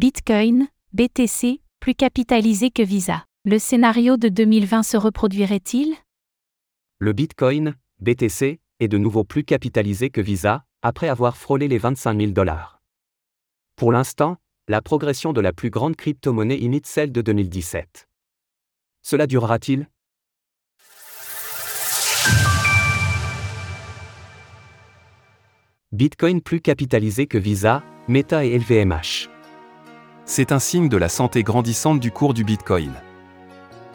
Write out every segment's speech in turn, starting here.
Bitcoin, BTC, plus capitalisé que Visa. Le scénario de 2020 se reproduirait-il? Le Bitcoin, BTC, est de nouveau plus capitalisé que Visa, après avoir frôlé les 25 000 dollars. Pour l'instant, la progression de la plus grande crypto-monnaie imite celle de 2017. Cela durera-t-il? Bitcoin plus capitalisé que Visa, Meta et LVMH. C'est un signe de la santé grandissante du cours du Bitcoin.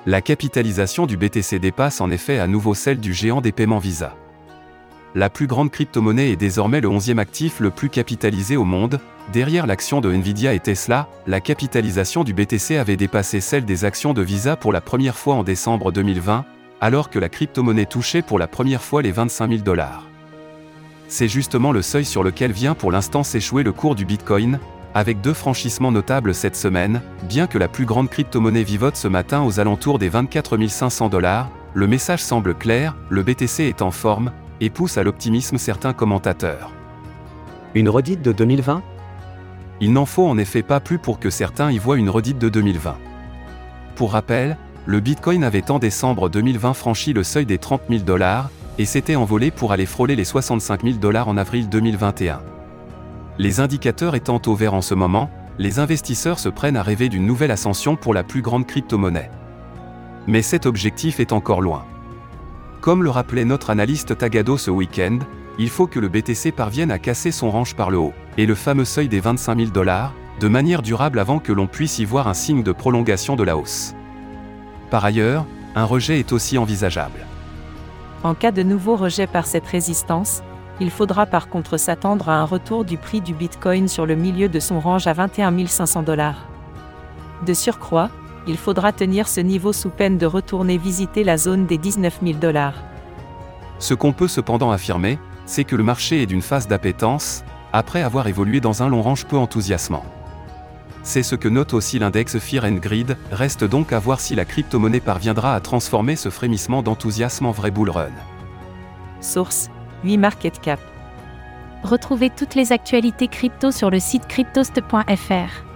La capitalisation du BTC dépasse en effet à nouveau celle du géant des paiements Visa. La plus grande crypto-monnaie est désormais le 11e actif le plus capitalisé au monde. Derrière l'action de Nvidia et Tesla, la capitalisation du BTC avait dépassé celle des actions de Visa pour la première fois en décembre 2020, alors que la crypto-monnaie touchait pour la première fois les 25 000 dollars. C'est justement le seuil sur lequel vient pour l'instant s'échouer le cours du Bitcoin, avec deux franchissements notables cette semaine, bien que la plus grande crypto-monnaie vivote ce matin aux alentours des 24 500 dollars, le message semble clair, le BTC est en forme, et pousse à l'optimisme certains commentateurs. Une redite de 2020 Il n'en faut en effet pas plus pour que certains y voient une redite de 2020. Pour rappel, le Bitcoin avait en décembre 2020 franchi le seuil des 30 000 dollars, et s'était envolé pour aller frôler les 65 000 dollars en avril 2021. Les indicateurs étant au vert en ce moment, les investisseurs se prennent à rêver d'une nouvelle ascension pour la plus grande crypto-monnaie. Mais cet objectif est encore loin. Comme le rappelait notre analyste Tagado ce week-end, il faut que le BTC parvienne à casser son range par le haut, et le fameux seuil des 25 000 dollars, de manière durable avant que l'on puisse y voir un signe de prolongation de la hausse. Par ailleurs, un rejet est aussi envisageable. En cas de nouveau rejet par cette résistance, il faudra par contre s'attendre à un retour du prix du Bitcoin sur le milieu de son range à 21 500 dollars. De surcroît, il faudra tenir ce niveau sous peine de retourner visiter la zone des 19 000 dollars. Ce qu'on peut cependant affirmer, c'est que le marché est d'une phase d'appétence, après avoir évolué dans un long range peu enthousiasmant. C'est ce que note aussi l'index Fear and Greed, reste donc à voir si la crypto-monnaie parviendra à transformer ce frémissement d'enthousiasme en vrai bull run. Source 8 Market Cap. Retrouvez toutes les actualités crypto sur le site cryptost.fr.